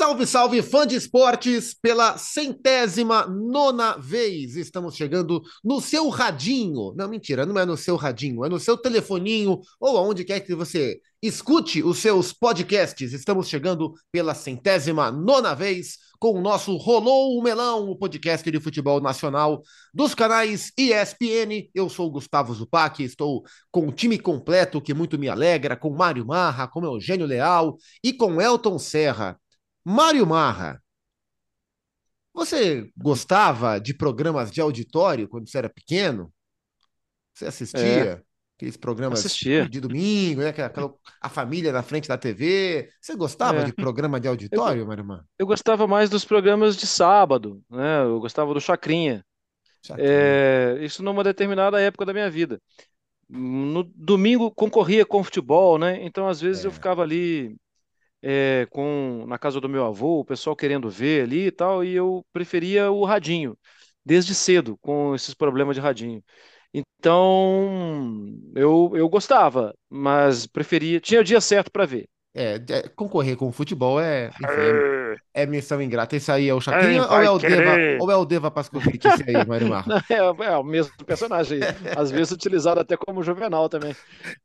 Salve, salve, fã de esportes! Pela centésima nona vez estamos chegando no seu radinho. Não, mentira, não é no seu radinho, é no seu telefoninho ou aonde quer que você escute os seus podcasts. Estamos chegando pela centésima nona vez com o nosso Rolou o Melão, o podcast de futebol nacional dos canais ESPN. Eu sou o Gustavo Zupac, estou com o time completo que muito me alegra, com Mário Marra, com Eugênio Leal e com Elton Serra. Mário Marra, você gostava de programas de auditório quando você era pequeno? Você assistia? É. Aqueles programas assistia. de domingo, né? Aquela, a família na frente da TV. Você gostava é. de programa de auditório, Mário Marra? Eu gostava mais dos programas de sábado, né? Eu gostava do Chacrinha. Chacrinha. É, isso numa determinada época da minha vida. No domingo concorria com futebol, né? Então, às vezes, é. eu ficava ali é, com na casa do meu avô, o pessoal querendo ver ali e tal, e eu preferia o radinho, desde cedo, com esses problemas de radinho. Então, eu, eu gostava, mas preferia. Tinha o dia certo para ver. É, é, concorrer com o futebol é, enfim, é, é missão ingrata. Esse aí é o Chacrinha ou é o, Deva, ou é o Deva Pascovitch esse aí, Mário Marcos? É, é, o mesmo personagem aí. Às vezes utilizado até como juvenal também.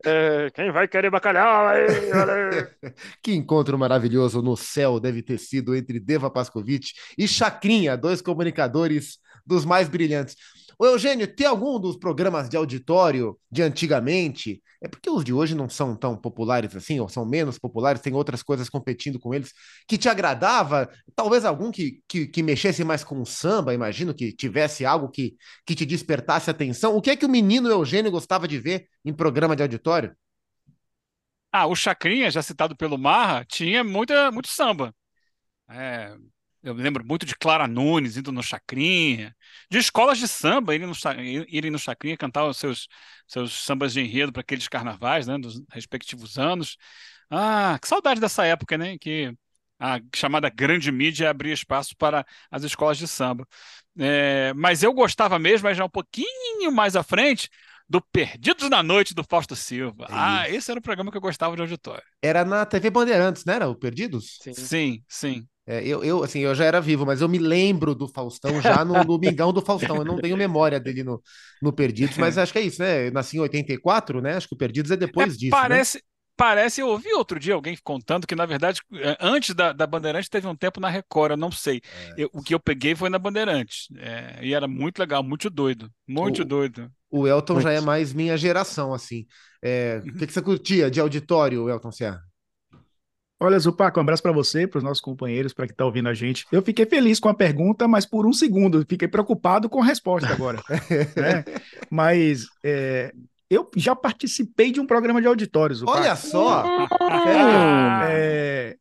É, quem vai querer bacalhau aí? que encontro maravilhoso no céu deve ter sido entre Deva Pascovitch e Chacrinha, dois comunicadores dos mais brilhantes. Ô Eugênio, tem algum dos programas de auditório de antigamente? É porque os de hoje não são tão populares assim, ou são menos populares, tem outras coisas competindo com eles, que te agradava? Talvez algum que, que, que mexesse mais com o samba, imagino que tivesse algo que, que te despertasse atenção. O que é que o menino Eugênio gostava de ver em programa de auditório? Ah, o Chacrinha, já citado pelo Marra, tinha muita, muito samba. É, eu lembro muito de Clara Nunes indo no Chacrinha, de escolas de samba irem no, irem no Chacrinha cantar os seus, seus sambas de enredo para aqueles carnavais, né, dos respectivos anos. Ah, que saudade dessa época, né, que a chamada grande mídia abria espaço para as escolas de samba. É, mas eu gostava mesmo, mas já um pouquinho mais à frente, do Perdidos na Noite do Fausto Silva. É ah, esse era o programa que eu gostava de auditório. Era na TV Bandeirantes, não era? O Perdidos? Sim, sim. sim. É, eu, eu, assim, eu já era vivo, mas eu me lembro do Faustão já no Domingão do Faustão. Eu não tenho memória dele no, no Perdidos, mas acho que é isso, né? Eu nasci em 84, né? Acho que o Perdidos é depois é, disso. Né? Parece, né? parece, eu ouvi outro dia alguém contando que, na verdade, é, antes da, da Bandeirante teve um tempo na Record, eu não sei. É. Eu, o que eu peguei foi na Bandeirante. É, e era muito legal, muito doido. Muito o, doido. O Elton muito. já é mais minha geração, assim. É, o que, que você curtia de auditório, Elton Serra? Olha, Zupac, um abraço para você, para os nossos companheiros, para quem está ouvindo a gente. Eu fiquei feliz com a pergunta, mas por um segundo, fiquei preocupado com a resposta agora. né? Mas é, eu já participei de um programa de auditórios. Zupac. Olha só! é, é,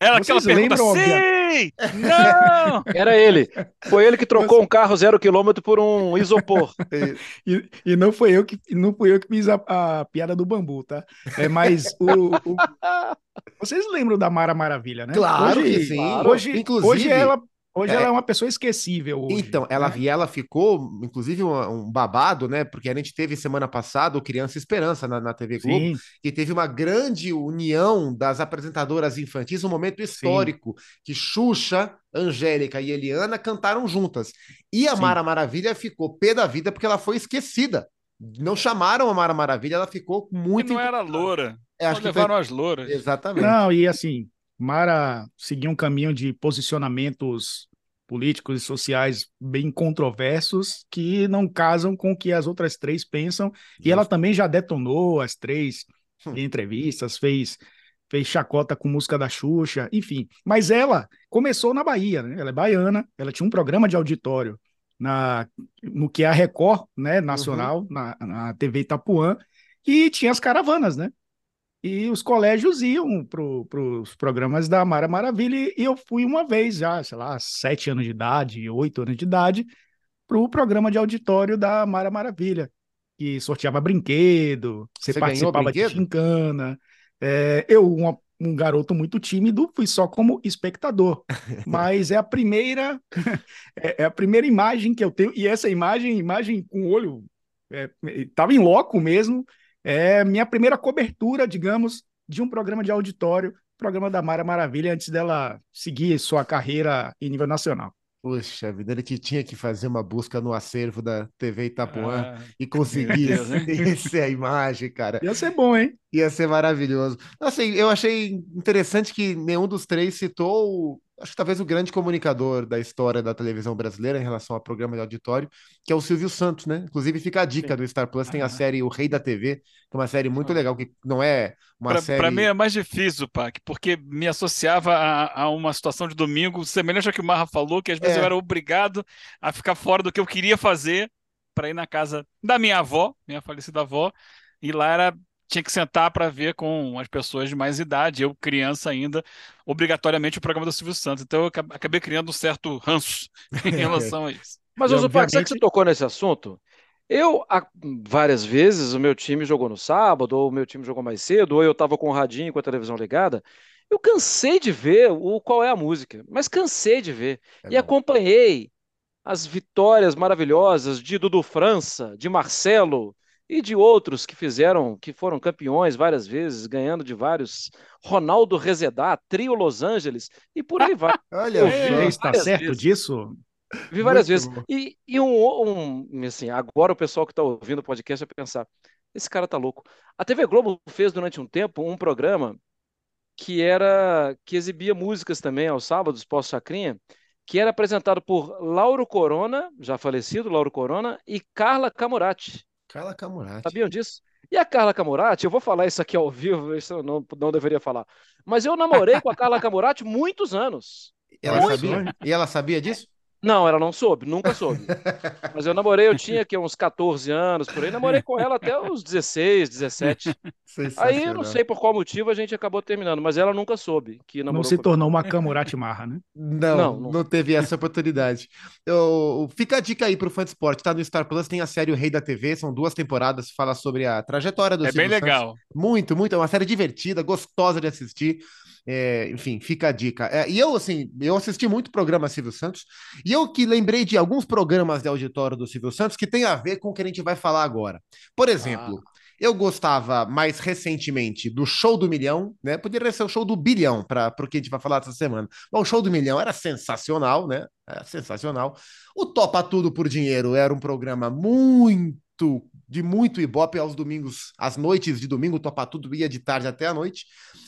era aquela pergunta, lembram, sim! Não! Era ele. Foi ele que trocou um carro zero quilômetro por um isopor. e, e, não foi eu que não fui eu que fiz a, a piada do bambu, tá? É, mas o, o... Vocês lembram da Mara Maravilha, né? Claro hoje, que sim. Hoje, Inclusive, hoje ela Hoje é. ela é uma pessoa esquecível. Hoje, então, ela, né? e ela ficou, inclusive, um, um, babado, né? Porque a gente teve semana passada o Criança Esperança na, na TV Globo, Sim. que teve uma grande união das apresentadoras infantis, um momento histórico, Sim. que Xuxa, Angélica e Eliana cantaram juntas. E a Sim. Mara Maravilha ficou pé da vida porque ela foi esquecida. Não chamaram a Mara Maravilha, ela ficou muito. E não era loura. É, acho que levaram foi... as louras. Exatamente. Não, e assim, Mara seguiu um caminho de posicionamentos políticos e sociais bem controversos que não casam com o que as outras três pensam. E ela também já detonou as três hum. em entrevistas, fez fez chacota com música da Xuxa, enfim. Mas ela começou na Bahia, né? Ela é baiana, ela tinha um programa de auditório na no que é a Record, né, nacional, uhum. na, na TV Itapuã, e tinha as caravanas, né? E os colégios iam para os pro, programas da Mara Maravilha, e eu fui uma vez já, sei lá, sete anos de idade, oito anos de idade, para o programa de auditório da Mara Maravilha, que sorteava brinquedo, você, você participava de gincana. É, eu, uma, um garoto muito tímido, fui só como espectador, mas é a primeira é, é, a primeira imagem que eu tenho, e essa imagem, imagem com o olho, estava é, em loco mesmo, é minha primeira cobertura, digamos, de um programa de auditório programa da Mara Maravilha antes dela seguir sua carreira em nível nacional. Puxa vida, ele que tinha que fazer uma busca no acervo da TV Itapuã ah, e conseguir essa imagem, cara. Ia ser bom, hein? Ia ser maravilhoso. Assim, eu achei interessante que nenhum dos três citou acho que talvez o grande comunicador da história da televisão brasileira em relação ao programa de auditório, que é o Silvio Santos, né? Inclusive fica a dica Sim. do Star Plus, tem a série O Rei da TV, que é uma série muito legal, que não é uma pra, série... Para mim é mais difícil, Pac, porque me associava a, a, uma situação de domingo semelhante ao que o Marra falou, que às vezes é. eu era obrigado a ficar fora do que eu queria fazer para ir na casa da minha avó, minha falecida avó, e lá era tinha que sentar para ver com as pessoas de mais idade, eu criança ainda, obrigatoriamente o programa do Silvio Santos. Então eu acabei criando um certo ranço em relação a isso. Mas, Oso obviamente... sabe que você tocou nesse assunto? Eu, várias vezes, o meu time jogou no sábado, ou o meu time jogou mais cedo, ou eu estava com o radinho com a televisão ligada. Eu cansei de ver o qual é a música, mas cansei de ver. É e bom. acompanhei as vitórias maravilhosas de Dudu França, de Marcelo, e de outros que fizeram, que foram campeões várias vezes, ganhando de vários. Ronaldo Rezedá, Trio Los Angeles, e por aí vai. Olha, é, está certo vezes. disso? Vi várias Muito vezes. E, e um, um, assim, agora o pessoal que está ouvindo o podcast vai pensar: esse cara tá louco. A TV Globo fez durante um tempo um programa que era que exibia músicas também aos sábados pós Chacrinha, que era apresentado por Lauro Corona, já falecido Lauro Corona, e Carla Camurati. Carla Camurati. Sabiam disso? E a Carla Camurati, eu vou falar isso aqui ao vivo, isso eu não, não deveria falar. Mas eu namorei com a Carla Camurati muitos anos. Ela sabia? E ela sabia disso? Não, ela não soube, nunca soube. Mas eu namorei, eu tinha aqui uns 14 anos, por aí, namorei com ela até os 16, 17. Aí eu não sei por qual motivo a gente acabou terminando, mas ela nunca soube que Não se tornou uma Camurati Marra, né? Não, não, não, não teve essa oportunidade. Eu, fica a dica aí pro fã de esporte, tá no Star Plus, tem a série O Rei da TV, são duas temporadas, fala sobre a trajetória do É Silvio bem legal. Muito, muito, é uma série divertida, gostosa de assistir. É, enfim, fica a dica. É, e eu, assim, eu assisti muito programa Silvio Santos, e eu que lembrei de alguns programas de auditório do Silvio Santos que tem a ver com o que a gente vai falar agora. Por exemplo, ah. eu gostava mais recentemente do Show do Milhão, né? Poderia ser o Show do Bilhão, para o que a gente vai falar essa semana. O Show do Milhão era sensacional, né? Era sensacional. O Topa Tudo por Dinheiro era um programa muito de muito ibope aos domingos, às noites de domingo, topa tudo ia de tarde até a noite.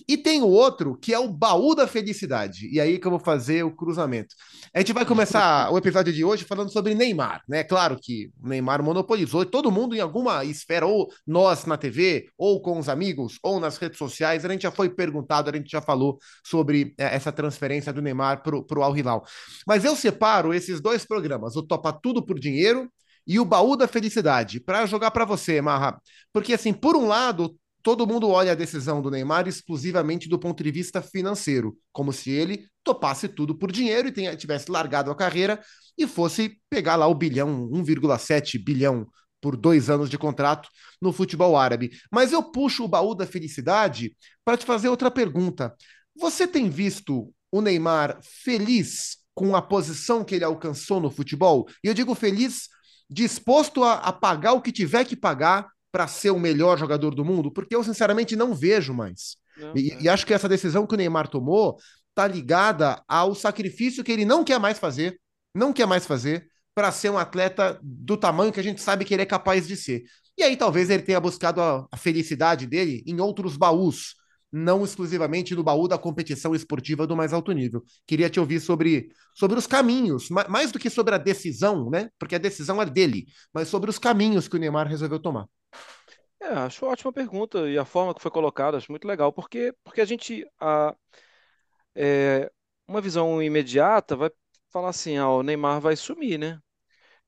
E tem o outro que é o baú da felicidade. E aí que eu vou fazer o cruzamento. A gente vai começar o episódio de hoje falando sobre Neymar, né? Claro que o Neymar monopolizou todo mundo em alguma esfera, ou nós na TV, ou com os amigos, ou nas redes sociais. A gente já foi perguntado, a gente já falou sobre é, essa transferência do Neymar para o Al Hilal. Mas eu separo esses dois programas, o Topa Tudo por Dinheiro e o baú da felicidade para jogar para você, Marra. Porque assim, por um lado, todo mundo olha a decisão do Neymar exclusivamente do ponto de vista financeiro, como se ele topasse tudo por dinheiro e tenha, tivesse largado a carreira e fosse pegar lá o bilhão, 1,7 bilhão por dois anos de contrato no futebol árabe. Mas eu puxo o baú da felicidade para te fazer outra pergunta. Você tem visto o Neymar feliz com a posição que ele alcançou no futebol? E eu digo feliz disposto a, a pagar o que tiver que pagar para ser o melhor jogador do mundo? Porque eu, sinceramente, não vejo mais. Não, e, é. e, acho que essa decisão que o Neymar tomou está ligada ao sacrifício que ele não quer mais fazer, não quer mais fazer para ser um atleta do tamanho que a gente sabe que ele é capaz de ser. E aí talvez ele tenha buscado a, a felicidade dele em outros baús, não exclusivamente no baú da competição esportiva do mais alto nível. Queria te ouvir sobre, sobre os caminhos, mais do que sobre a decisão, né? Porque a decisão é dele, mas sobre os caminhos que o Neymar resolveu tomar. É, acho ótima pergunta e a forma que foi colocada, acho muito legal, porque, porque a gente. A, é, uma visão imediata vai falar assim: ah, o Neymar vai sumir, né?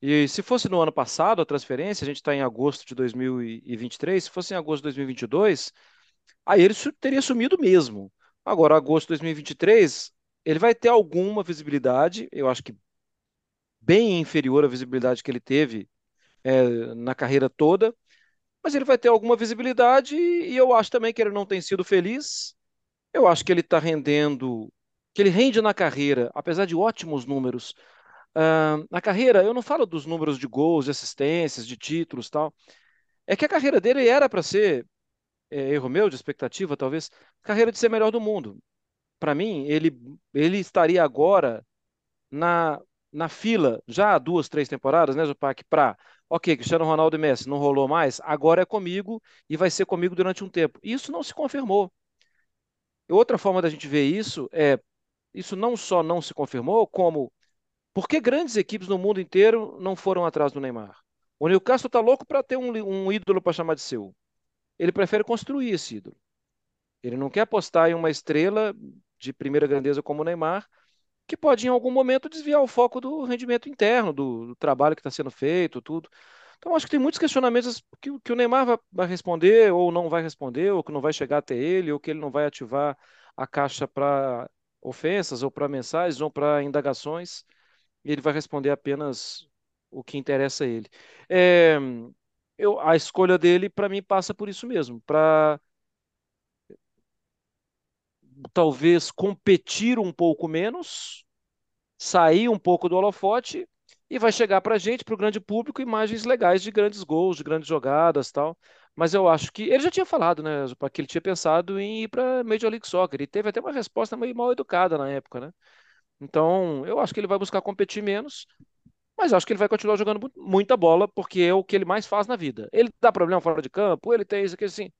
E se fosse no ano passado a transferência, a gente está em agosto de 2023, se fosse em agosto de 2022 aí ele teria sumido mesmo. Agora, agosto de 2023, ele vai ter alguma visibilidade, eu acho que bem inferior à visibilidade que ele teve é, na carreira toda, mas ele vai ter alguma visibilidade e eu acho também que ele não tem sido feliz. Eu acho que ele está rendendo, que ele rende na carreira, apesar de ótimos números. Uh, na carreira, eu não falo dos números de gols, de assistências, de títulos tal. É que a carreira dele era para ser é, erro meu de expectativa, talvez, carreira de ser melhor do mundo. para mim, ele, ele estaria agora na, na fila, já há duas, três temporadas, né, Zupac, para, ok, Cristiano Ronaldo e Messi não rolou mais, agora é comigo e vai ser comigo durante um tempo. Isso não se confirmou. Outra forma da gente ver isso é, isso não só não se confirmou, como por que grandes equipes no mundo inteiro não foram atrás do Neymar? O Newcastle está louco para ter um, um ídolo para chamar de seu. Ele prefere construir esse ídolo. Ele não quer apostar em uma estrela de primeira grandeza como o Neymar, que pode em algum momento desviar o foco do rendimento interno, do, do trabalho que está sendo feito, tudo. Então, acho que tem muitos questionamentos que, que o Neymar vai, vai, responder, ou não vai responder, ou que não vai chegar até ele, ou que ele não vai ativar a caixa para ofensas, ou para mensagens, ou para indagações. E ele vai responder apenas o que interessa a ele. É, eu, a escolha dele, para mim, passa por isso mesmo, para talvez competir um pouco menos, sair um pouco do holofote e vai chegar para a gente, para o grande público, imagens legais de grandes gols, de grandes jogadas tal. Mas eu acho que ele já tinha falado, né, que ele tinha pensado em ir para Major League Soccer. E teve até uma resposta meio mal educada na época, né? Então, eu acho que ele vai buscar competir menos, mas acho que ele vai continuar jogando muita bola, porque é o que ele mais faz na vida. Ele dá problema fora de campo, ele tem isso aqui assim.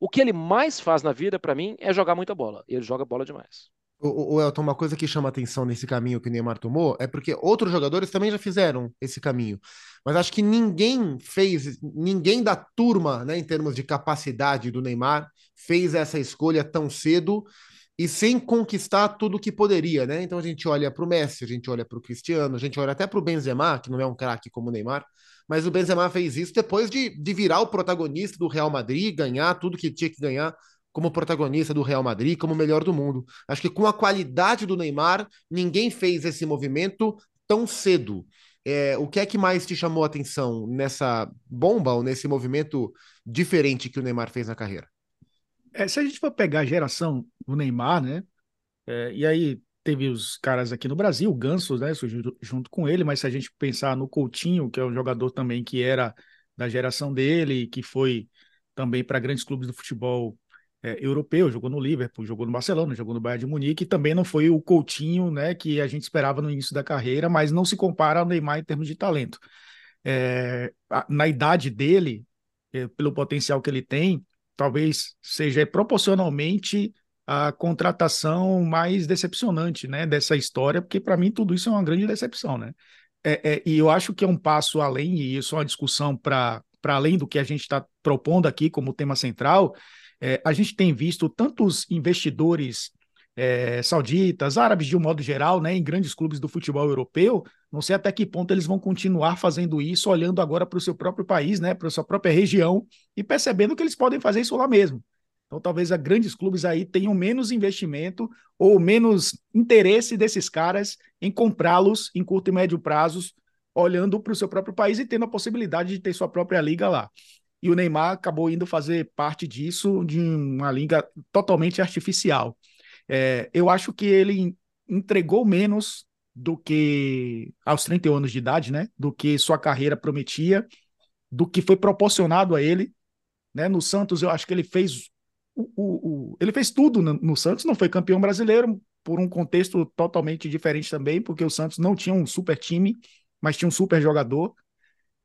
O que ele mais faz na vida, para mim, é jogar muita bola. Ele joga bola demais. O, o, Elton, uma coisa que chama atenção nesse caminho que o Neymar tomou é porque outros jogadores também já fizeram esse caminho. Mas acho que ninguém fez, ninguém da turma, né, em termos de capacidade do Neymar, fez essa escolha tão cedo e sem conquistar tudo o que poderia, né? Então a gente olha para o Messi, a gente olha para o Cristiano, a gente olha até para o Benzema, que não é um craque como o Neymar, mas o Benzema fez isso depois de, de virar o protagonista do Real Madrid, ganhar tudo que tinha que ganhar como protagonista do Real Madrid, como melhor do mundo. Acho que com a qualidade do Neymar, ninguém fez esse movimento tão cedo. É, o que é que mais te chamou a atenção nessa bomba ou nesse movimento diferente que o Neymar fez na carreira? É, se a gente for pegar a geração do Neymar, né? É, e aí teve os caras aqui no Brasil, o Ganso, né, surgiu junto com ele, mas se a gente pensar no Coutinho, que é um jogador também que era da geração dele, que foi também para grandes clubes do futebol é, europeu, jogou no Liverpool, jogou no Barcelona, jogou no Bayern de Munique, e também não foi o Coutinho, né, que a gente esperava no início da carreira, mas não se compara ao Neymar em termos de talento. É, na idade dele, é, pelo potencial que ele tem, talvez seja proporcionalmente a contratação mais decepcionante, né, dessa história, porque para mim tudo isso é uma grande decepção, né? É, é, e eu acho que é um passo além, e isso é uma discussão para além do que a gente está propondo aqui como tema central. É, a gente tem visto tantos investidores é, sauditas, árabes de um modo geral, né, em grandes clubes do futebol europeu. Não sei até que ponto eles vão continuar fazendo isso, olhando agora para o seu próprio país, né, para a sua própria região e percebendo que eles podem fazer isso lá mesmo. Então, talvez a grandes clubes aí tenham menos investimento ou menos interesse desses caras em comprá-los em curto e médio prazos, olhando para o seu próprio país e tendo a possibilidade de ter sua própria liga lá. E o Neymar acabou indo fazer parte disso de uma liga totalmente artificial. É, eu acho que ele entregou menos do que aos 31 anos de idade, né? Do que sua carreira prometia, do que foi proporcionado a ele. Né? No Santos, eu acho que ele fez o, o, ele fez tudo no, no, Santos, não foi campeão brasileiro, por um contexto totalmente diferente também, porque o Santos não tinha um super time, mas tinha um super jogador.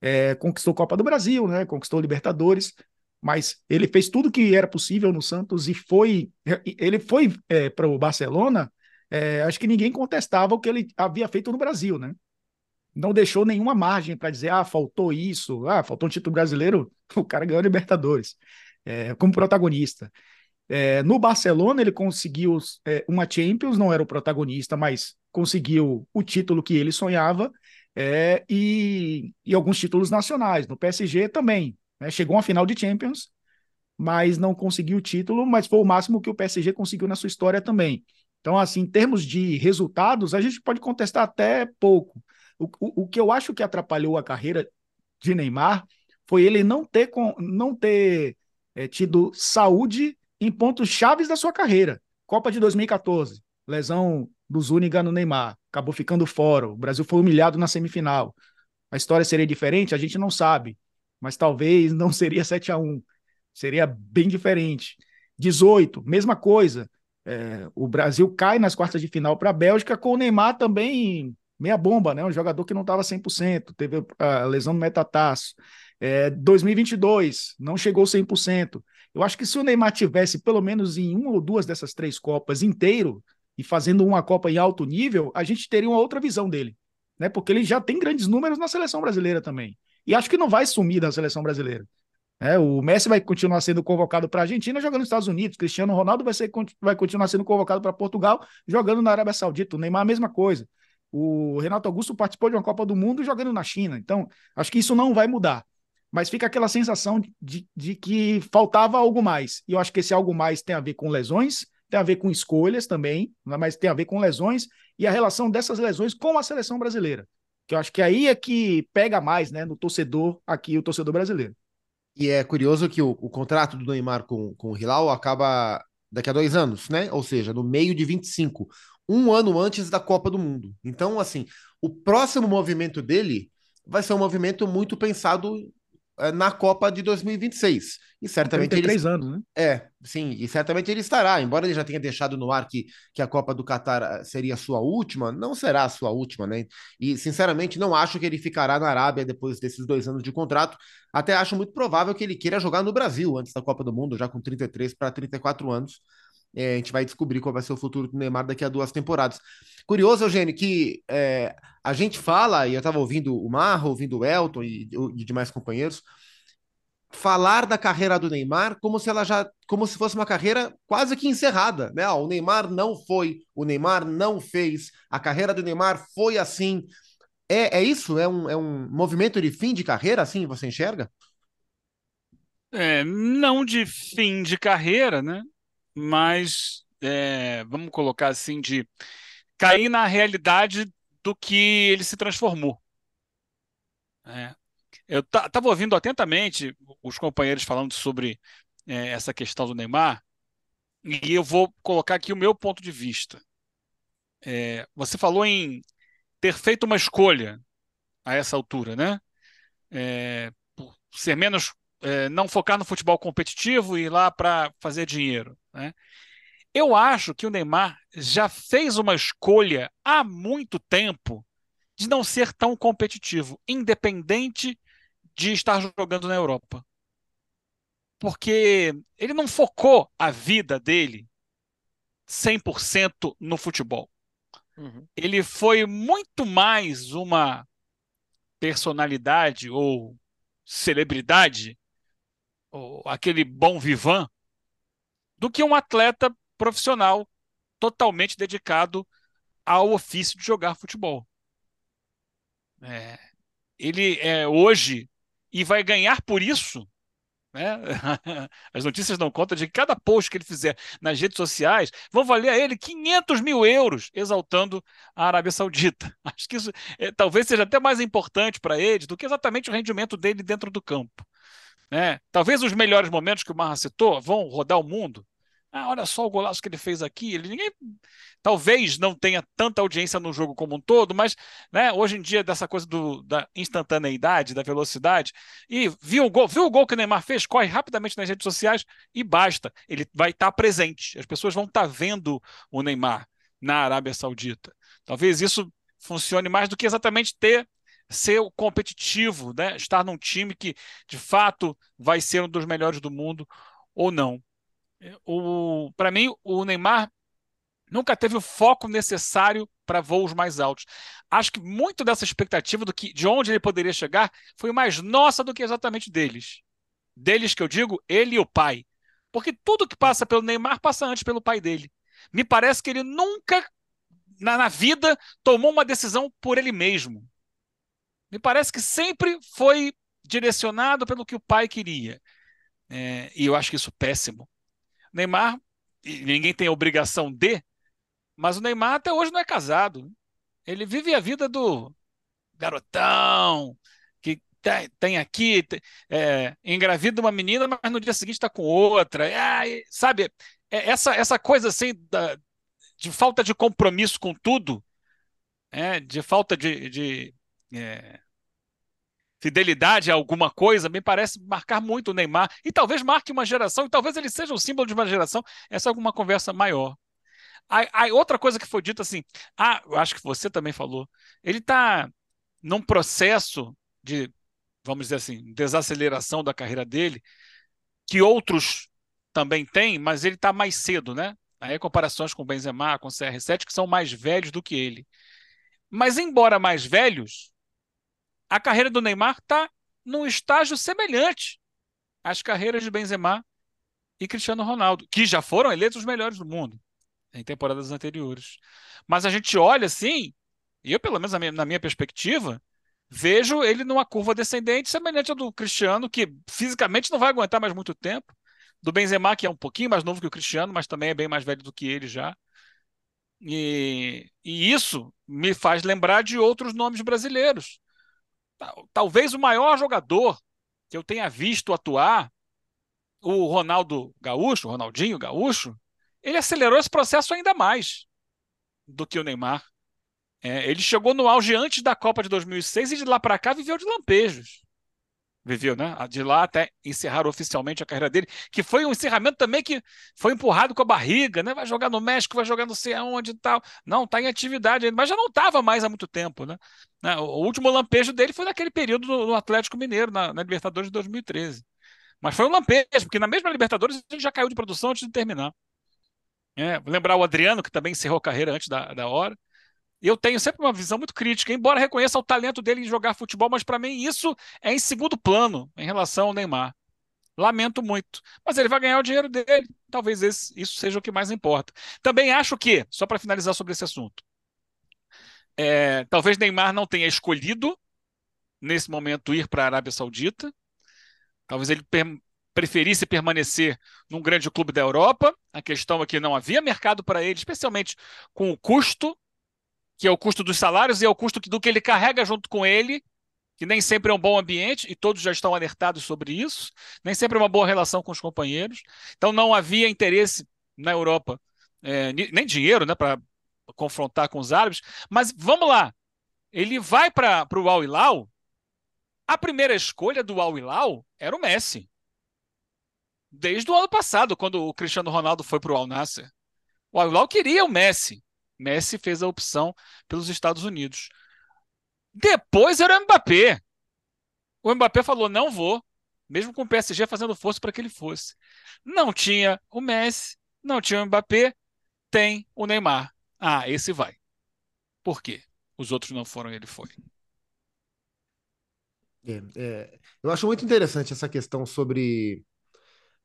É, conquistou Copa do Brasil, né? Conquistou Libertadores, mas ele fez tudo que era possível no Santos e foi. Ele foi é, para o Barcelona. É, acho que ninguém contestava o que ele havia feito no Brasil, né? Não deixou nenhuma margem para dizer, ah, faltou isso, ah, faltou um título brasileiro, o cara ganhou Libertadores é, como protagonista. É, no Barcelona, ele conseguiu é, uma Champions, não era o protagonista, mas conseguiu o título que ele sonhava é, e, e, alguns títulos nacionais. No PSG também. Né? Chegou a final de Champions, mas não conseguiu o título, mas foi o máximo que o PSG conseguiu na sua história também. Então, assim, em termos de resultados, a gente pode contestar até pouco. O, o, o que eu acho que atrapalhou a carreira de Neymar foi ele não ter, não ter é, tido saúde em pontos chaves da sua carreira. Copa de 2014, lesão do Zúñiga no Neymar, acabou ficando fora. O Brasil foi humilhado na semifinal. A história seria diferente? A gente não sabe, mas talvez não seria 7 a 1 seria bem diferente. 18, mesma coisa. É, o Brasil cai nas quartas de final para a Bélgica com o Neymar também meia bomba, né? Um jogador que não estava 100%, teve a lesão no metatarso. É, 2022 não chegou 100%. Eu acho que se o Neymar tivesse pelo menos em uma ou duas dessas três Copas inteiro e fazendo uma Copa em alto nível, a gente teria uma outra visão dele, né? Porque ele já tem grandes números na seleção brasileira também. E acho que não vai sumir da seleção brasileira. É, o Messi vai continuar sendo convocado para a Argentina jogando nos Estados Unidos. Cristiano Ronaldo vai, ser, vai continuar sendo convocado para Portugal jogando na Arábia Saudita. O Neymar a mesma coisa. O Renato Augusto participou de uma Copa do Mundo jogando na China. Então, acho que isso não vai mudar mas fica aquela sensação de, de que faltava algo mais. E eu acho que esse algo mais tem a ver com lesões, tem a ver com escolhas também, né, mas tem a ver com lesões e a relação dessas lesões com a seleção brasileira. Que eu acho que aí é que pega mais, né, no torcedor aqui, o torcedor brasileiro. E é curioso que o, o contrato do Neymar com, com o Hilal acaba daqui a dois anos, né? Ou seja, no meio de 25, um ano antes da Copa do Mundo. Então, assim, o próximo movimento dele vai ser um movimento muito pensado na Copa de 2026. E certamente tem três anos, né? É, sim, e certamente ele estará, embora ele já tenha deixado no ar que, que a Copa do Catar eh, seria a sua última, não será a sua última, né? E sinceramente não acho que ele ficará na Arábia depois desses dois anos de contrato. Até acho muito provável que ele queira jogar no Brasil antes da Copa do Mundo, já com 33 para 34 anos. É, a gente vai descobrir qual vai ser o futuro do Neymar daqui a duas temporadas. Curioso, Eugênio, que é, a gente fala, e eu estava ouvindo o Marro, ouvindo o Elton e, e demais companheiros, falar da carreira do Neymar como se ela já, como se fosse uma carreira quase que encerrada, né? Ah, o Neymar não foi, o Neymar não fez, a carreira do Neymar foi assim. É, é isso? É um, é um movimento de fim de carreira, assim, você enxerga? É, não de fim de carreira, né? Mas é, vamos colocar assim de cair na realidade do que ele se transformou. É. Eu estava ouvindo atentamente os companheiros falando sobre é, essa questão do Neymar, e eu vou colocar aqui o meu ponto de vista. É, você falou em ter feito uma escolha a essa altura, né? É, por ser menos, é, não focar no futebol competitivo e ir lá para fazer dinheiro, né? Eu acho que o Neymar já fez uma escolha há muito tempo de não ser tão competitivo, independente de estar jogando na Europa. Porque ele não focou a vida dele 100% no futebol. Uhum. Ele foi muito mais uma personalidade ou celebridade, aquele bom vivan, do que um atleta profissional totalmente dedicado ao ofício de jogar futebol. É, ele é hoje e vai ganhar por isso. Né? As notícias dão conta de que cada post que ele fizer nas redes sociais vão valer a ele 500 mil euros, exaltando a Arábia Saudita. Acho que isso é, talvez seja até mais importante para ele do que exatamente o rendimento dele dentro do campo. Né? Talvez os melhores momentos que o Marra citou vão rodar o mundo, ah, olha só o golaço que ele fez aqui. Ele, ninguém, talvez não tenha tanta audiência no jogo como um todo, mas né, hoje em dia, dessa coisa do, da instantaneidade, da velocidade, e viu o gol, viu o gol que o Neymar fez, corre rapidamente nas redes sociais e basta. Ele vai estar presente. As pessoas vão estar vendo o Neymar na Arábia Saudita. Talvez isso funcione mais do que exatamente ter ser competitivo, né? estar num time que de fato vai ser um dos melhores do mundo ou não o, para mim, o Neymar nunca teve o foco necessário para voos mais altos. Acho que muito dessa expectativa do que, de onde ele poderia chegar foi mais nossa do que exatamente deles. Deles que eu digo, ele e o pai. Porque tudo que passa pelo Neymar passa antes pelo pai dele. Me parece que ele nunca na, na vida tomou uma decisão por ele mesmo. Me parece que sempre foi direcionado pelo que o pai queria. É, e eu acho isso péssimo. Neymar, ninguém tem obrigação de, mas o Neymar até hoje não é casado. Ele vive a vida do garotão, que tem aqui, é, engravida uma menina, mas no dia seguinte está com outra. É, sabe, essa, essa coisa assim da, de falta de compromisso com tudo, é, de falta de, de é, fidelidade a alguma coisa, me parece marcar muito o Neymar. E talvez marque uma geração, e talvez ele seja o símbolo de uma geração. Essa é alguma conversa maior. A, outra coisa que foi dita assim, ah, eu acho que você também falou, ele está num processo de, vamos dizer assim, desaceleração da carreira dele, que outros também têm, mas ele está mais cedo, né? Aí comparações com Benzema, com o CR7, que são mais velhos do que ele. Mas embora mais velhos, a carreira do Neymar está num estágio semelhante às carreiras de Benzema e Cristiano Ronaldo, que já foram eleitos os melhores do mundo em temporadas anteriores. Mas a gente olha assim, e eu, pelo menos na minha, perspectiva, vejo ele numa curva descendente semelhante à do Cristiano, que fisicamente não vai aguentar mais muito tempo, do Benzema, que é um pouquinho mais novo que o Cristiano, mas também é bem mais velho do que ele já. E, e isso me faz lembrar de outros nomes brasileiros. Talvez o maior jogador que eu tenha visto atuar, o Ronaldo Gaúcho, Ronaldinho Gaúcho, ele acelerou esse processo ainda mais do que o Neymar. É, ele chegou no auge antes da Copa de 2006 e de lá para cá viveu de lampejos viveu, né? De lá até encerrar oficialmente a carreira dele, que foi um encerramento também que foi empurrado com a barriga, né? Vai jogar no México, vai jogar não sei aonde e tal. Não, tá em atividade ainda, mas já não estava mais há muito tempo, né? né? O último lampejo dele foi naquele período no Atlético Mineiro, na, na Libertadores de 2013. Mas foi um lampejo, porque na mesma Libertadores ele já caiu de produção antes de terminar. É, lembrar o Adriano, que também encerrou a carreira antes da, da hora eu tenho sempre uma visão muito crítica, embora reconheça o talento dele em jogar futebol, mas para mim isso é em segundo plano em relação ao Neymar. Lamento muito. Mas ele vai ganhar o dinheiro dele. Talvez esse, isso seja o que mais importa. Também acho que, só para finalizar sobre esse assunto, é, talvez Neymar não tenha escolhido, nesse momento, ir para a Arábia Saudita. Talvez ele per preferisse permanecer num grande clube da Europa. A questão é que não havia mercado para ele, especialmente com o custo que é o custo dos salários e é o custo do que ele carrega junto com ele, que nem sempre é um bom ambiente, e todos já estão alertados sobre isso, nem sempre é uma boa relação com os companheiros. Então não havia interesse na Europa, é, nem dinheiro né, para confrontar com os árabes. Mas vamos lá, ele vai para o Al Hilal, a primeira escolha do Al Hilal era o Messi. Desde o ano passado, quando o Cristiano Ronaldo foi para o Al Nasser. O Al Hilal queria o Messi. Messi fez a opção pelos Estados Unidos. Depois era o Mbappé. O Mbappé falou: não vou, mesmo com o PSG fazendo força para que ele fosse. Não tinha o Messi, não tinha o Mbappé, tem o Neymar. Ah, esse vai. Por quê? Os outros não foram, ele foi. É, é, eu acho muito interessante essa questão sobre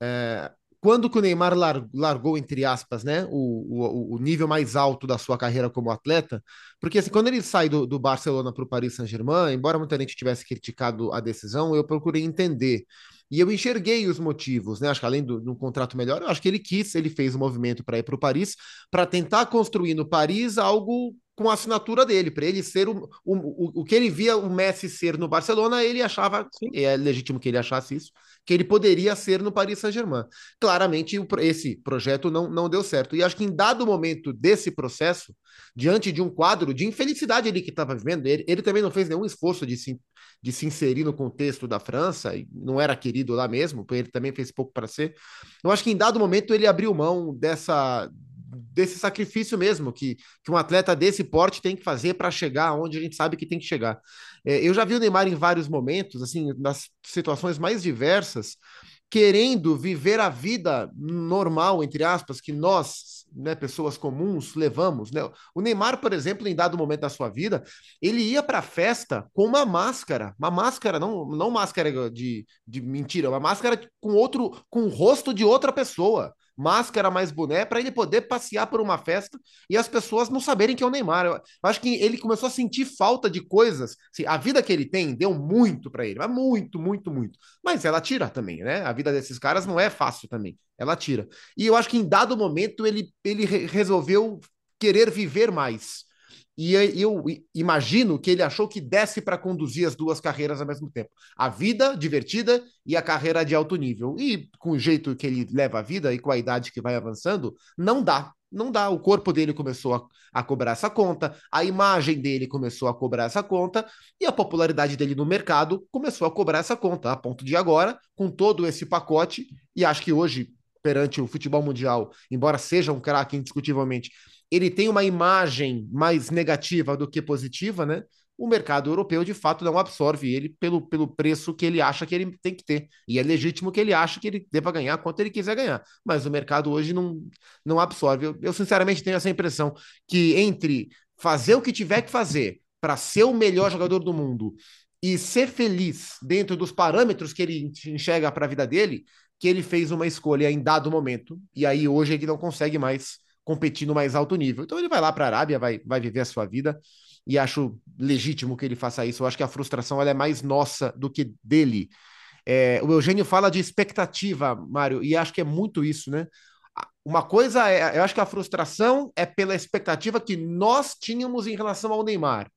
é, quando que o Neymar largou, entre aspas, né, o, o, o, nível mais alto da sua carreira como atleta? Porque assim, quando ele sai do, do Barcelona para o Paris Saint-Germain, embora muita gente tivesse criticado a decisão, eu procurei entender. E eu enxerguei os motivos, né? Acho que além do, de um contrato melhor, eu acho que ele quis, ele fez o um movimento para ir para o Paris, para tentar construir no Paris algo com a assinatura dele, para ele ser o, o, o, o que ele via o Messi ser no Barcelona, ele achava, Sim. é legítimo que ele achasse isso, que ele poderia ser no Paris Saint-Germain. Claramente, esse projeto não, não deu certo. E acho que em dado momento desse processo, diante de um quadro de infelicidade ali que estava vivendo, ele, ele também não fez nenhum esforço de se, de se inserir no contexto da França, não era querido lá mesmo, ele também fez pouco para ser. Eu acho que em dado momento ele abriu mão dessa desse sacrifício mesmo que, que um atleta desse porte tem que fazer para chegar onde a gente sabe que tem que chegar. É, eu já vi o Neymar em vários momentos, assim, nas situações mais diversas, querendo viver a vida normal, entre aspas, que nós, né, pessoas comuns, levamos. Né? O Neymar, por exemplo, em dado momento da sua vida, ele ia para a festa com uma máscara, uma máscara, não, não máscara de, de mentira, uma máscara com outro, com o rosto de outra pessoa máscara mais boné, para ele poder passear por uma festa e as pessoas não saberem que é o Neymar. Eu acho que ele começou a sentir falta de coisas. Assim, a vida que ele tem deu muito para ele, mas muito, muito, muito. Mas ela tira também, né? A vida desses caras não é fácil também. Ela tira. E eu acho que em dado momento ele, ele resolveu querer viver mais. E eu imagino que ele achou que desse para conduzir as duas carreiras ao mesmo tempo. A vida divertida e a carreira de alto nível. E com o jeito que ele leva a vida e com a idade que vai avançando, não dá. Não dá. O corpo dele começou a, a cobrar essa conta, a imagem dele começou a cobrar essa conta e a popularidade dele no mercado começou a cobrar essa conta. A ponto de agora, com todo esse pacote, e acho que hoje perante o futebol mundial, embora seja um craque indiscutivelmente, ele tem uma imagem mais negativa do que positiva, né? O mercado europeu de fato não absorve ele pelo, pelo preço que ele acha que ele tem que ter. E é legítimo que ele ache que ele deva ganhar quanto ele quiser ganhar. Mas o mercado hoje não, não absorve. Eu, eu sinceramente tenho essa impressão que entre fazer o que tiver que fazer para ser o melhor jogador do mundo e ser feliz dentro dos parâmetros que ele enxerga para a vida dele, que ele fez uma escolha em dado momento, e aí hoje ele não consegue mais competir no mais alto nível. Então ele vai lá para a Arábia, vai, vai viver a sua vida, e acho legítimo que ele faça isso. Eu acho que a frustração ela é mais nossa do que dele. É, o Eugênio fala de expectativa, Mário, e acho que é muito isso, né? Uma coisa é, eu acho que a frustração é pela expectativa que nós tínhamos em relação ao Neymar.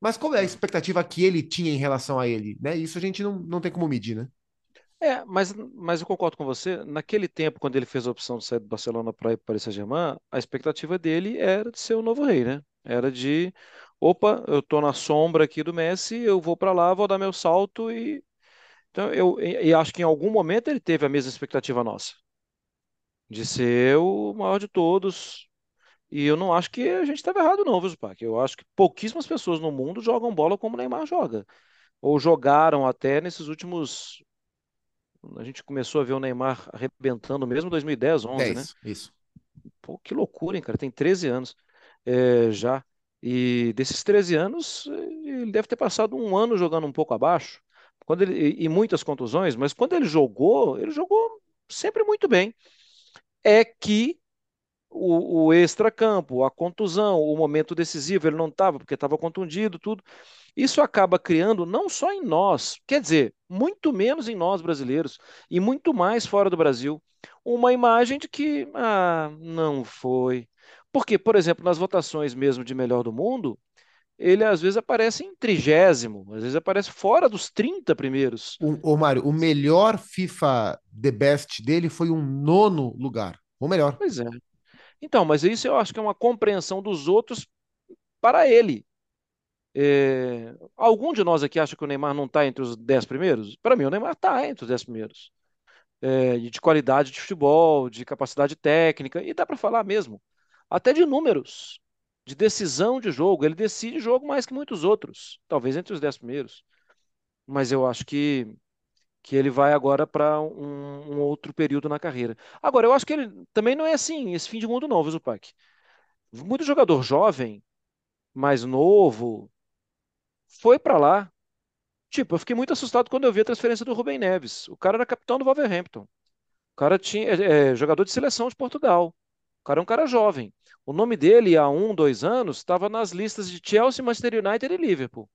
Mas qual é a expectativa que ele tinha em relação a ele? Né? Isso a gente não, não tem como medir, né? É, mas, mas eu concordo com você. Naquele tempo, quando ele fez a opção de sair do Barcelona para ir para o Paris Saint-Germain, a expectativa dele era de ser o novo rei, né? Era de, opa, eu estou na sombra aqui do Messi, eu vou para lá, vou dar meu salto e então eu e acho que em algum momento ele teve a mesma expectativa nossa, de ser o maior de todos. E eu não acho que a gente estava errado, não, viu, Zupac? Eu acho que pouquíssimas pessoas no mundo jogam bola como o Neymar joga. Ou jogaram até nesses últimos a gente começou a ver o Neymar arrebentando mesmo em 2010, 11, 10, né? Isso. Pô, que loucura, hein, cara? Tem 13 anos é, já. E desses 13 anos, ele deve ter passado um ano jogando um pouco abaixo. Quando ele, e muitas contusões, mas quando ele jogou, ele jogou sempre muito bem. É que o, o extra-campo, a contusão, o momento decisivo, ele não estava, porque estava contundido, tudo. Isso acaba criando, não só em nós, quer dizer, muito menos em nós brasileiros, e muito mais fora do Brasil, uma imagem de que, ah, não foi. Porque, por exemplo, nas votações mesmo de melhor do mundo, ele às vezes aparece em trigésimo, às vezes aparece fora dos 30 primeiros. O, o Mário, o melhor FIFA The Best dele foi um nono lugar. O melhor. Pois é. Então, mas isso eu acho que é uma compreensão dos outros para ele. É... Algum de nós aqui acha que o Neymar não está entre os dez primeiros? Para mim, o Neymar está entre os dez primeiros. É, de qualidade de futebol, de capacidade técnica, e dá para falar mesmo, até de números, de decisão de jogo. Ele decide jogo mais que muitos outros, talvez entre os dez primeiros. Mas eu acho que que ele vai agora para um, um, outro período na carreira. Agora, eu acho que ele também não é assim, esse fim de mundo não, viu, Zupac? Muito jogador jovem, mais novo, foi para lá. Tipo, eu fiquei muito assustado quando eu vi a transferência do Rubem Neves. O cara era capitão do Wolverhampton. O cara tinha é, é, jogador de seleção de Portugal. O cara é um cara jovem. O nome dele, há um, dois anos, estava nas listas de Chelsea, Manchester United e Liverpool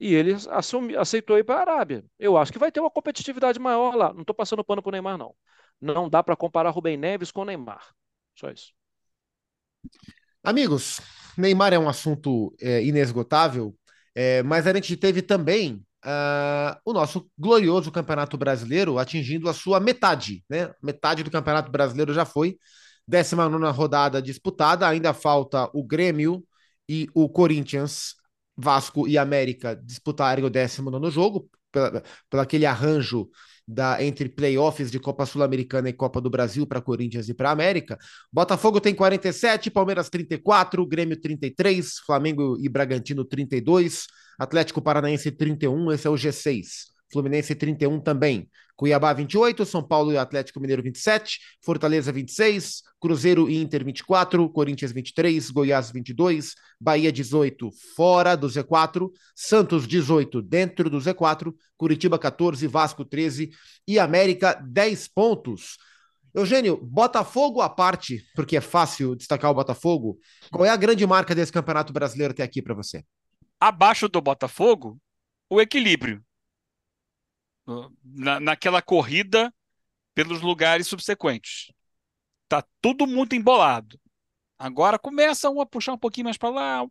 e ele assumi, aceitou ir para a Arábia. Eu acho que vai ter uma competitividade maior lá. Não estou passando pano para o Neymar, não. Não dá para comparar Rubem Neves com Neymar. Só isso. Amigos, Neymar é um assunto é, inesgotável, é, mas a gente teve também uh, o nosso glorioso Campeonato Brasileiro atingindo a sua metade, né? Metade do Campeonato Brasileiro já foi. 19 rodada disputada, ainda falta o Grêmio e o Corinthians Vasco e América disputarem o 19 jogo, pela, pela aquele arranjo da, entre playoffs de Copa Sul-Americana e Copa do Brasil para Corinthians e para América. Botafogo tem 47, Palmeiras 34, Grêmio 33, Flamengo e Bragantino 32, Atlético Paranaense 31, esse é o G6. Fluminense 31 também. Cuiabá 28, São Paulo e Atlético Mineiro 27, Fortaleza 26, Cruzeiro e Inter 24, Corinthians 23, Goiás 22, Bahia 18 fora do Z4, Santos 18 dentro do Z4, Curitiba 14, Vasco 13 e América 10 pontos. Eugênio, Botafogo à parte, porque é fácil destacar o Botafogo, qual é a grande marca desse Campeonato Brasileiro até aqui para você? Abaixo do Botafogo, o equilíbrio na, naquela corrida pelos lugares subsequentes. Tá tudo muito embolado. Agora começa um a puxar um pouquinho mais para lá.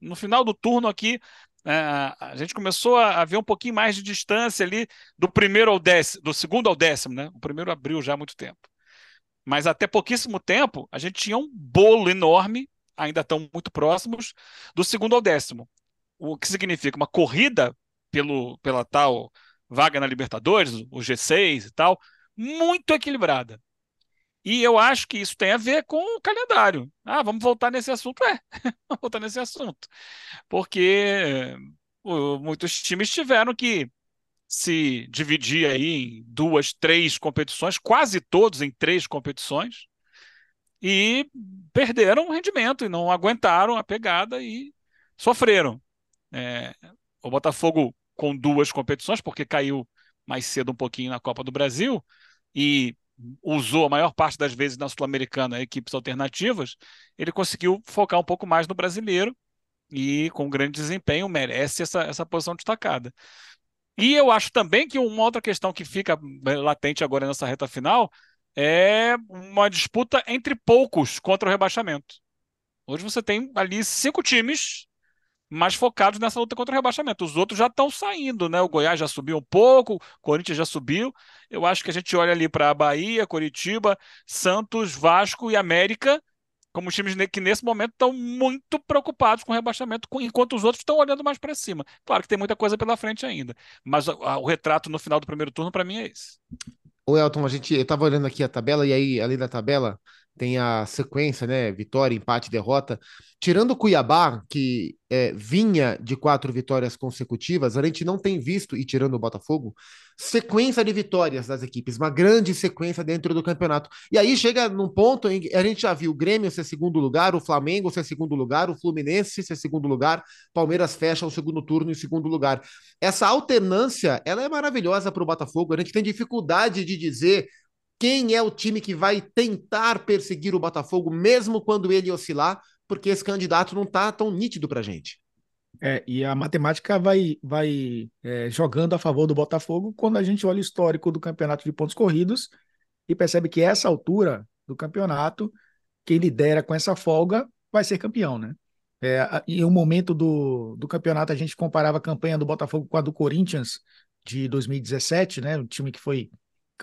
No final do turno aqui, é, a gente começou a ver um pouquinho mais de distância ali do primeiro ao décimo, do segundo ao décimo, né? O primeiro abriu já há muito tempo. Mas até pouquíssimo tempo, a gente tinha um bolo enorme, ainda estão muito próximos, do segundo ao décimo. O que significa uma corrida pelo, pela tal vaga na Libertadores, o G6 e tal, muito equilibrada. E eu acho que isso tem a ver com o calendário. Ah, vamos voltar nesse assunto? É, vamos voltar nesse assunto. Porque uh, muitos times tiveram que se dividir aí em duas, três competições, quase todos em três competições, e perderam o rendimento e não aguentaram a pegada e sofreram. É, o Botafogo com duas competições, porque caiu mais cedo um pouquinho na Copa do Brasil e usou a maior parte das vezes na Sul-Americana equipes alternativas, ele conseguiu focar um pouco mais no brasileiro e com grande desempenho merece essa, essa posição destacada. E eu acho também que uma outra questão que fica eh, latente agora nessa reta final é uma disputa entre poucos contra o rebaixamento. Hoje você tem ali cinco times mais focados nessa luta contra o rebaixamento. Os outros já estão saindo, né? O Goiás já subiu um pouco, o Corinthians já subiu. Eu acho que a gente olha ali para a Bahia, Curitiba, Santos, Vasco e América como times que nesse momento estão muito preocupados com o rebaixamento, enquanto os outros estão olhando mais para cima. Claro que tem muita coisa pela frente ainda, mas o retrato no final do primeiro turno para mim é esse. O Elton, a gente, eu estava olhando aqui a tabela e aí ali da tabela tem a sequência, né? Vitória, empate, derrota. Tirando o Cuiabá, que é, vinha de quatro vitórias consecutivas, a gente não tem visto, e tirando o Botafogo, sequência de vitórias das equipes, uma grande sequência dentro do campeonato. E aí chega num ponto em que a gente já viu o Grêmio ser segundo lugar, o Flamengo ser segundo lugar, o Fluminense ser segundo lugar, Palmeiras fecha o segundo turno em segundo lugar. Essa alternância, ela é maravilhosa para o Botafogo. A gente tem dificuldade de dizer quem é o time que vai tentar perseguir o Botafogo, mesmo quando ele oscilar, porque esse candidato não está tão nítido para a gente. É, e a matemática vai, vai é, jogando a favor do Botafogo quando a gente olha o histórico do campeonato de pontos corridos e percebe que essa altura do campeonato, quem lidera com essa folga vai ser campeão, né? É, em um momento do, do campeonato, a gente comparava a campanha do Botafogo com a do Corinthians de 2017, né? O time que foi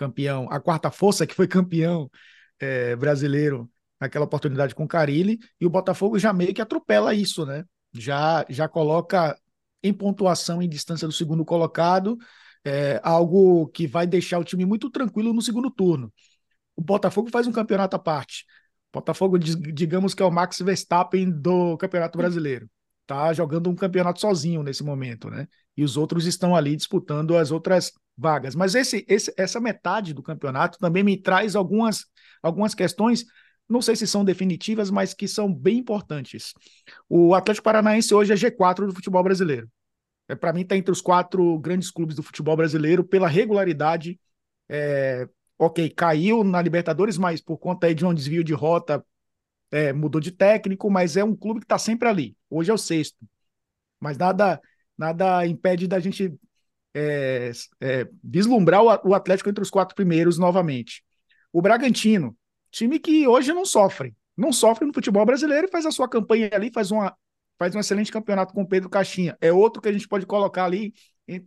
campeão, a quarta força que foi campeão é, brasileiro naquela oportunidade com o Carilli, e o Botafogo já meio que atropela isso, né? Já, já coloca em pontuação em distância do segundo colocado, é, algo que vai deixar o time muito tranquilo no segundo turno. O Botafogo faz um campeonato à parte. O Botafogo, digamos que é o Max Verstappen do Campeonato Brasileiro. Tá jogando um campeonato sozinho nesse momento, né? E os outros estão ali disputando as outras vagas. Mas esse, esse, essa metade do campeonato também me traz algumas, algumas questões, não sei se são definitivas, mas que são bem importantes. O Atlético Paranaense hoje é G4 do futebol brasileiro. É, Para mim, está entre os quatro grandes clubes do futebol brasileiro pela regularidade. É, ok, caiu na Libertadores, mas por conta de um desvio de rota, é, mudou de técnico, mas é um clube que está sempre ali. Hoje é o sexto. Mas nada, nada impede da gente é, é, vislumbrar o, Atlético entre os quatro primeiros novamente. O Bragantino, time que hoje não sofre, não sofre no futebol brasileiro e faz a sua campanha ali, faz, uma, faz um excelente campeonato com o Pedro Caixinha. É outro que a gente pode colocar ali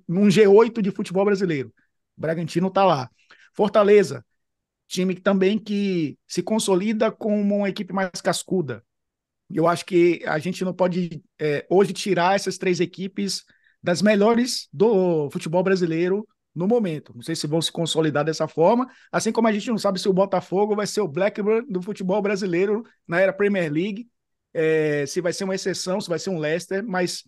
num G8 de futebol brasileiro. O Bragantino está lá. Fortaleza, time também que se consolida como uma equipe mais cascuda. Eu acho que a gente não pode é, hoje tirar essas três equipes das melhores do futebol brasileiro no momento. Não sei se vão se consolidar dessa forma, assim como a gente não sabe se o Botafogo vai ser o Blackburn do futebol brasileiro na era Premier League, é, se vai ser uma exceção, se vai ser um Leicester, mas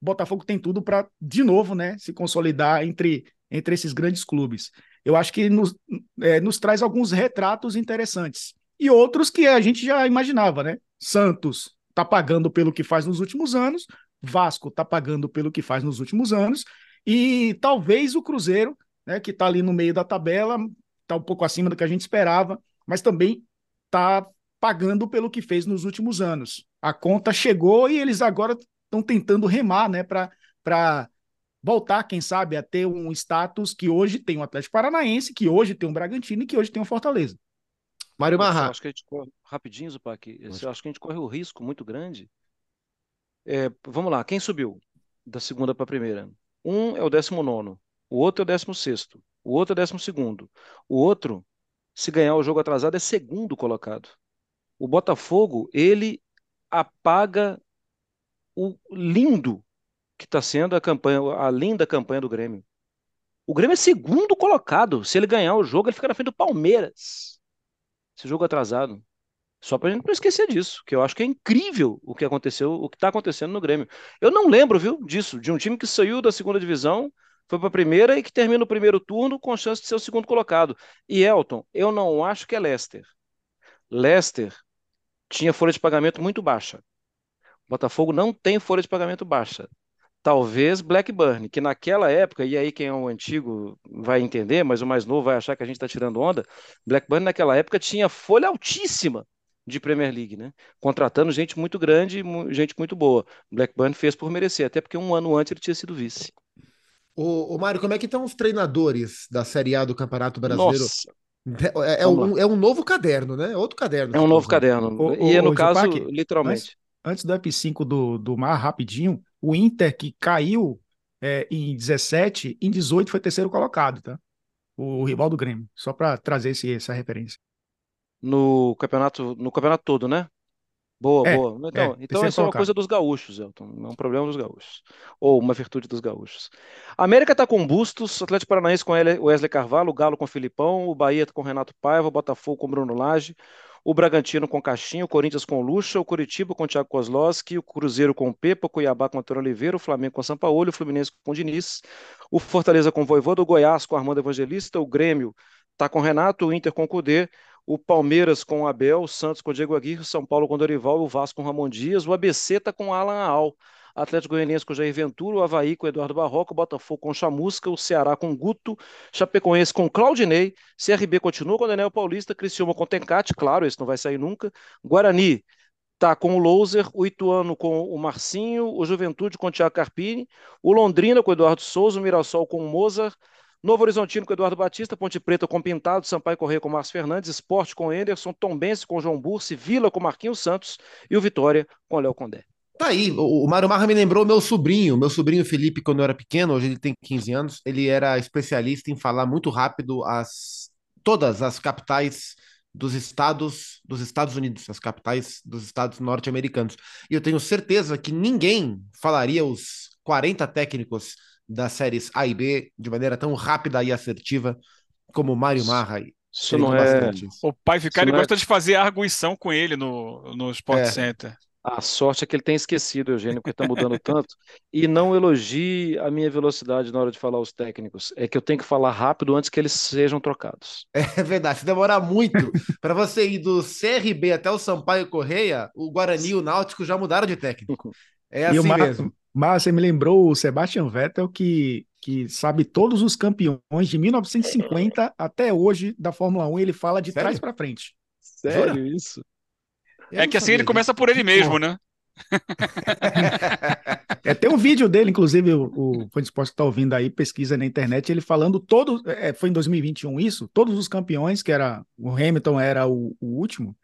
Botafogo tem tudo para, de novo, né, se consolidar entre, entre esses grandes clubes. Eu acho que nos, é, nos traz alguns retratos interessantes. E outros que a gente já imaginava, né? Santos está pagando pelo que faz nos últimos anos, Vasco está pagando pelo que faz nos últimos anos, e talvez o Cruzeiro, né, que está ali no meio da tabela, está um pouco acima do que a gente esperava, mas também está pagando pelo que fez nos últimos anos. A conta chegou e eles agora estão tentando remar né, para voltar, quem sabe, a ter um status que hoje tem o Atlético Paranaense, que hoje tem o Bragantino e que hoje tem o Fortaleza. Mário Marra. Acho que a gente corre, rapidinho, Zupac, acho que a gente corre o risco muito grande é, vamos lá, quem subiu da segunda para a primeira? Um é o décimo nono, o outro é o décimo sexto, o outro é o décimo segundo. O outro, se ganhar o jogo atrasado, é segundo colocado. O Botafogo, ele apaga o lindo que está sendo a campanha, a linda campanha do Grêmio. O Grêmio é segundo colocado. Se ele ganhar o jogo, ele fica na frente do Palmeiras. esse jogo atrasado. Só para a gente não esquecer disso, que eu acho que é incrível o que aconteceu, o que está acontecendo no Grêmio. Eu não lembro, viu, disso, de um time que saiu da segunda divisão, foi para a primeira e que termina o primeiro turno com chance de ser o segundo colocado. E Elton, eu não acho que é Leicester. Leicester tinha folha de pagamento muito baixa. Botafogo não tem folha de pagamento baixa. Talvez Blackburn, que naquela época, e aí quem é um antigo vai entender, mas o mais novo vai achar que a gente está tirando onda. Blackburn naquela época tinha folha altíssima de Premier League, né? Contratando gente muito grande, gente muito boa. Blackburn fez por merecer, até porque um ano antes ele tinha sido vice. O, o Mário, como é que estão os treinadores da Série A do Campeonato Brasileiro? Nossa. É, é um, é um novo caderno, né? É outro caderno. É um novo caderno. O, e é no caso, literalmente. Antes, antes, do F5 do, do Mar, rapidinho, o Inter que caiu é, em 17, em 18 foi terceiro colocado, tá? O rival do Grêmio. Só para trazer esse, essa referência no campeonato, no campeonato todo, né? Boa, é, boa. Então, é, então isso é uma coisa dos gaúchos, Elton. É um problema dos gaúchos. Ou uma virtude dos gaúchos. A América está com Bustos, Atlético Paranaense com Wesley Carvalho, o Galo com Filipão, o Bahia com Renato Paiva, o Botafogo com Bruno Lage, o Bragantino com Caixinho, o Corinthians com Lucha, o Curitiba com Thiago Kozlowski, o Cruzeiro com Pepa, o Cuiabá com Antônio Oliveira, o Flamengo com Sampaoli, o Fluminense com Diniz, o Fortaleza com Voivoda, o Goiás com Armando Evangelista, o Grêmio está com Renato, o Inter com Cudê, o Palmeiras com o Abel, o Santos com o Diego Aguirre, o São Paulo com o Dorival, o Vasco com o Ramon Dias, o ABC está com o Alan Al, Atlético Goianiense com o Jair Ventura, o Havaí com o Eduardo Barroca, o Botafogo com o Chamusca, o Ceará com o Guto, Chapecoense com o Claudinei, CRB continua com o Daniel Paulista, Criciúma com o Tencate, claro, esse não vai sair nunca, Guarani tá com o Louser, o Ituano com o Marcinho, o Juventude com o Thiago Carpini, o Londrina com o Eduardo Souza, o Mirassol com o Mozart, Novo Horizontino com Eduardo Batista, Ponte Preta com Pintado, Sampaio Correia com Márcio Fernandes, Esporte com Anderson, Tombense com João Bursi, Vila com Marquinhos Santos e o Vitória com Léo Condé. Tá aí, o, Mário Marra me lembrou meu sobrinho, meu sobrinho Felipe, quando eu era pequeno, hoje ele tem 15 anos, ele era especialista em falar muito rápido as todas as capitais dos estados dos Estados Unidos, as capitais dos estados norte-americanos. E eu tenho certeza que ninguém falaria os 40 técnicos das séries A e B de maneira tão rápida e assertiva como o Mário Marra. Isso não é... O pai ficar, ele gosta é... de fazer arguição com ele no, no Sport é. Center. A sorte é que ele tem esquecido, Eugênio, porque está mudando tanto. E não elogie a minha velocidade na hora de falar os técnicos. É que eu tenho que falar rápido antes que eles sejam trocados. É verdade. Se demorar muito para você ir do CRB até o Sampaio Correia, o Guarani e o Náutico já mudaram de técnico. É assim mesmo. Mas você me lembrou o Sebastian Vettel, que, que sabe todos os campeões de 1950 até hoje da Fórmula 1, ele fala de Sério? trás para frente. Sério Jura? isso? Eu é que assim ele começa por ele mesmo, né? é, tem um vídeo dele, inclusive, o, o Fã de Esporte está ouvindo aí, pesquisa na internet, ele falando todo. É, foi em 2021 isso? Todos os campeões, que era. O Hamilton era o, o último,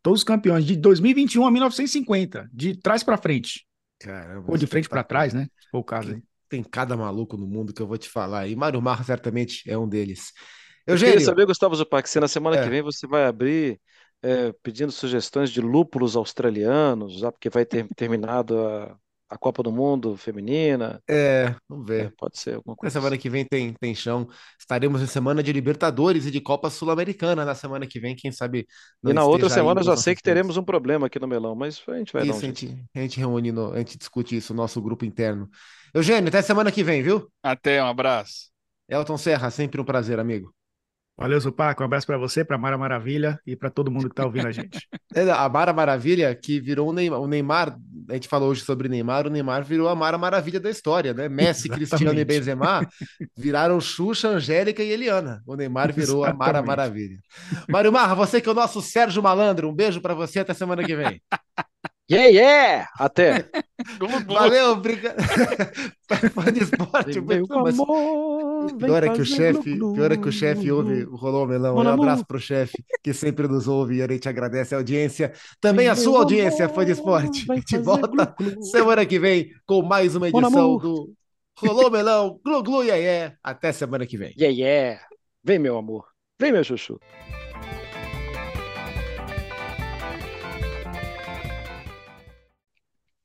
todos os campeões de 2021 a 1950, de trás para frente. Caramba, Ou de frente para trás, né? Se for o caso aí. Tem cada maluco no mundo que eu vou te falar. E Mário Marra certamente é um deles. Eu queria saber, Gustavo Zupac, se na semana é. que vem você vai abrir é, pedindo sugestões de lúpulos australianos, já porque vai ter terminado a, a Copa do Mundo feminina. É, vamos ver. É, pode ser alguma coisa. Na semana assim. que vem tem, tem chão. Estaremos em semana de Libertadores e de Copa Sul-Americana na semana que vem, quem sabe. e na outra semana já sei que teremos um problema aqui no Melão, mas a gente vai isso, dar um a gente, a gente reúne, no, a gente discute isso, nosso grupo interno. Eugênio, até semana que vem, viu? Até, um abraço. Elton Serra, sempre um prazer, amigo. Valeu, Zupac. Um abraço para você, para Mara Maravilha e para todo mundo que está ouvindo a gente. É, a Mara Maravilha, que virou o Neymar, o Neymar, a gente falou hoje sobre o Neymar, o Neymar virou a Mara Maravilha da história, né? Messi, Exatamente. Cristiano e Benzema viraram Xuxa, Angélica e Eliana. O Neymar virou Exatamente. a Mara Maravilha. Mário Marra, você que é o nosso Sérgio Malandro, um beijo para você até semana que vem. Yeah, yeah! Até! Valeu, obrigado. Fã de esporte, vem, mas... amor, pior é que o chefe, pior é que o chefe ouve o Rolou Melão. Um abraço pro chefe que sempre nos ouve e a gente agradece a audiência. Também a sua audiência, fã de esporte. A gente volta semana que vem com mais uma edição do Rolou Melão, Glu Glu, yeah, yeah. Até semana que vem. Yeah, yeah. Vem, meu amor. Vem, meu chuchu.